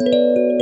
Música